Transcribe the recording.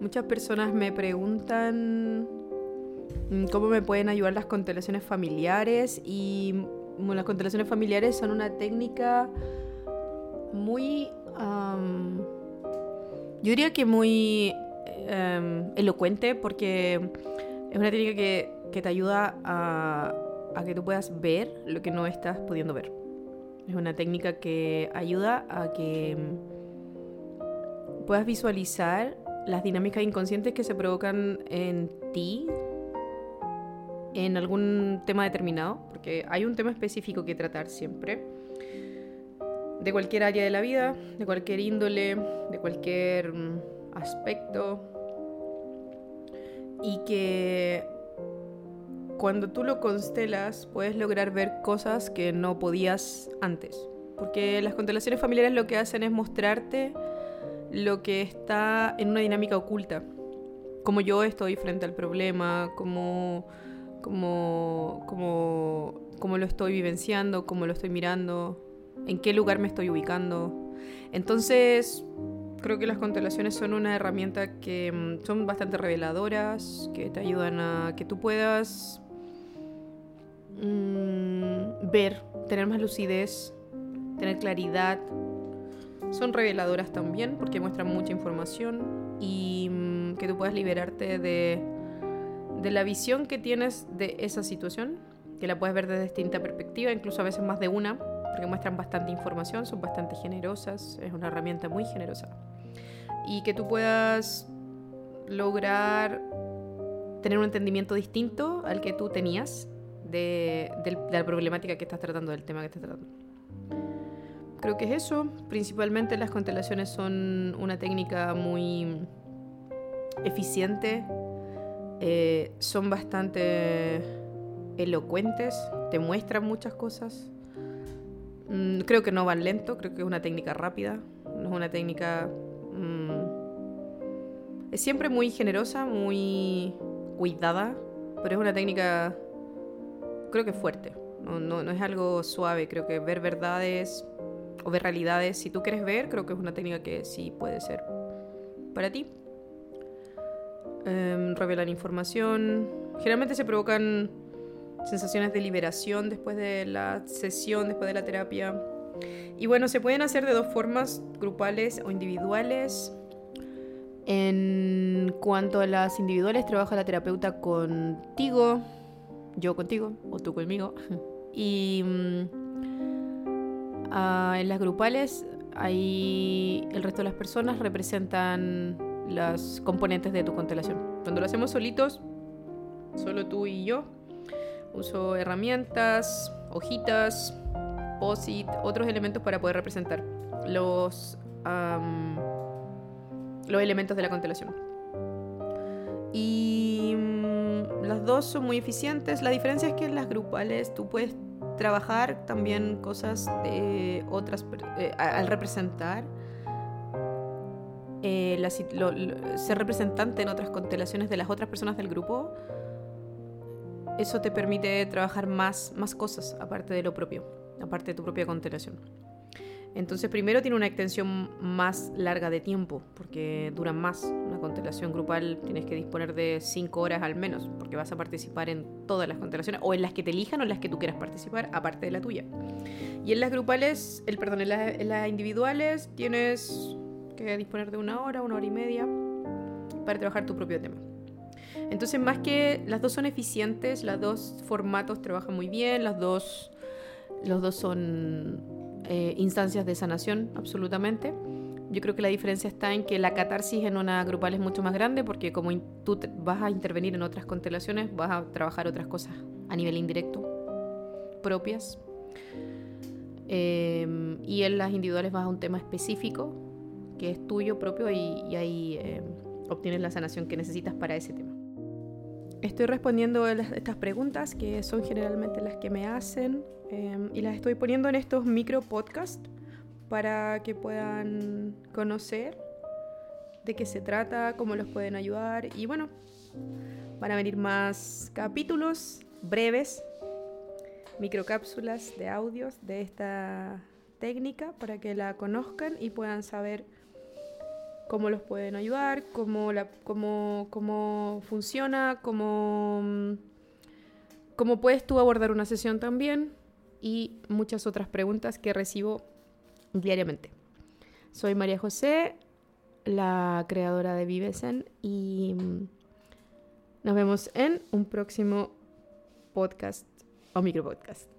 Muchas personas me preguntan mm, cómo me pueden ayudar las constelaciones familiares y las constelaciones familiares son una técnica muy, yo diría que muy em, elocuente porque es una técnica que, que te ayuda a, a que tú puedas ver lo que no estás pudiendo ver. Es una técnica que ayuda a que puedas visualizar las dinámicas inconscientes que se provocan en ti en algún tema determinado, porque hay un tema específico que tratar siempre, de cualquier área de la vida, de cualquier índole, de cualquier mm, aspecto, y que cuando tú lo constelas puedes lograr ver cosas que no podías antes, porque las constelaciones familiares lo que hacen es mostrarte lo que está en una dinámica oculta, como yo estoy frente al problema, como cómo, cómo, cómo lo estoy vivenciando, cómo lo estoy mirando, en qué lugar me estoy ubicando. Entonces, creo que las constelaciones son una herramienta que mm, son bastante reveladoras, que te ayudan a que tú puedas mm, ver, tener más lucidez, tener claridad. Son reveladoras también porque muestran mucha información y mm, que tú puedas liberarte de de la visión que tienes de esa situación, que la puedes ver desde distinta perspectiva, incluso a veces más de una, porque muestran bastante información, son bastante generosas, es una herramienta muy generosa. Y que tú puedas lograr tener un entendimiento distinto al que tú tenías de, de la problemática que estás tratando, del tema que estás tratando. Creo que es eso. Principalmente las constelaciones son una técnica muy eficiente eh, son bastante elocuentes, te muestran muchas cosas. Mm, creo que no van lento, creo que es una técnica rápida, es una técnica... Mm, es siempre muy generosa, muy cuidada, pero es una técnica creo que fuerte, no, no es algo suave, creo que ver verdades o ver realidades, si tú quieres ver, creo que es una técnica que sí puede ser para ti. Em, revelan información. Generalmente se provocan sensaciones de liberación después de la sesión, después de la terapia. Y bueno, se pueden hacer de dos formas, grupales o individuales. En cuanto a las individuales, trabaja la terapeuta contigo, yo contigo o tú conmigo. Y ah, en las grupales, ahí el resto de las personas representan las componentes de tu constelación. Cuando lo hacemos solitos, solo tú y yo, uso herramientas, hojitas, posit, otros elementos para poder representar los, los elementos de la constelación. Y mm, las dos son muy eficientes. La diferencia es que en las grupales tú puedes trabajar también cosas de otras eh, al representar eh, ser representante en otras constelaciones de las otras personas del grupo, eso te permite trabajar más, más cosas aparte de lo propio, aparte de tu propia constelación. Entonces, primero tiene una extensión más larga de tiempo, porque dura más. Una constelación grupal tienes que disponer de 5 horas al menos, porque vas a participar en todas las constelaciones, o en las que te elijan o en las que tú quieras participar, aparte de la tuya. Y en las grupales, el perdón, en las individuales tienes que disponer de una hora, una hora y media para trabajar tu propio tema. Entonces, más que las dos son eficientes, los dos formatos trabajan muy bien, las dos, los dos son eh, instancias de sanación, absolutamente. Yo creo que la diferencia está en que la catarsis en una grupal es mucho más grande porque como tú vas a intervenir en otras constelaciones, vas a trabajar otras cosas a nivel indirecto, propias. Eh, y en las individuales vas a un tema específico que es tuyo propio y, ahí eh, obtienes la sanación que necesitas para ese tema. Estoy respondiendo a estas preguntas que son generalmente las que me hacen em, y las estoy poniendo en estos micro podcasts para que puedan conocer de qué se trata, cómo los pueden ayudar. Y bueno, van a venir más capítulos breves, microcápsulas de audios de esta técnica para que la conozcan y puedan saber cómo los pueden ayudar, cómo, la, cómo, cómo funciona, cómo, cómo puedes tú abordar una sesión también y muchas otras preguntas que recibo diariamente. Soy María José, la creadora de Vivesen y mm, nos vemos en un próximo podcast o micropodcast.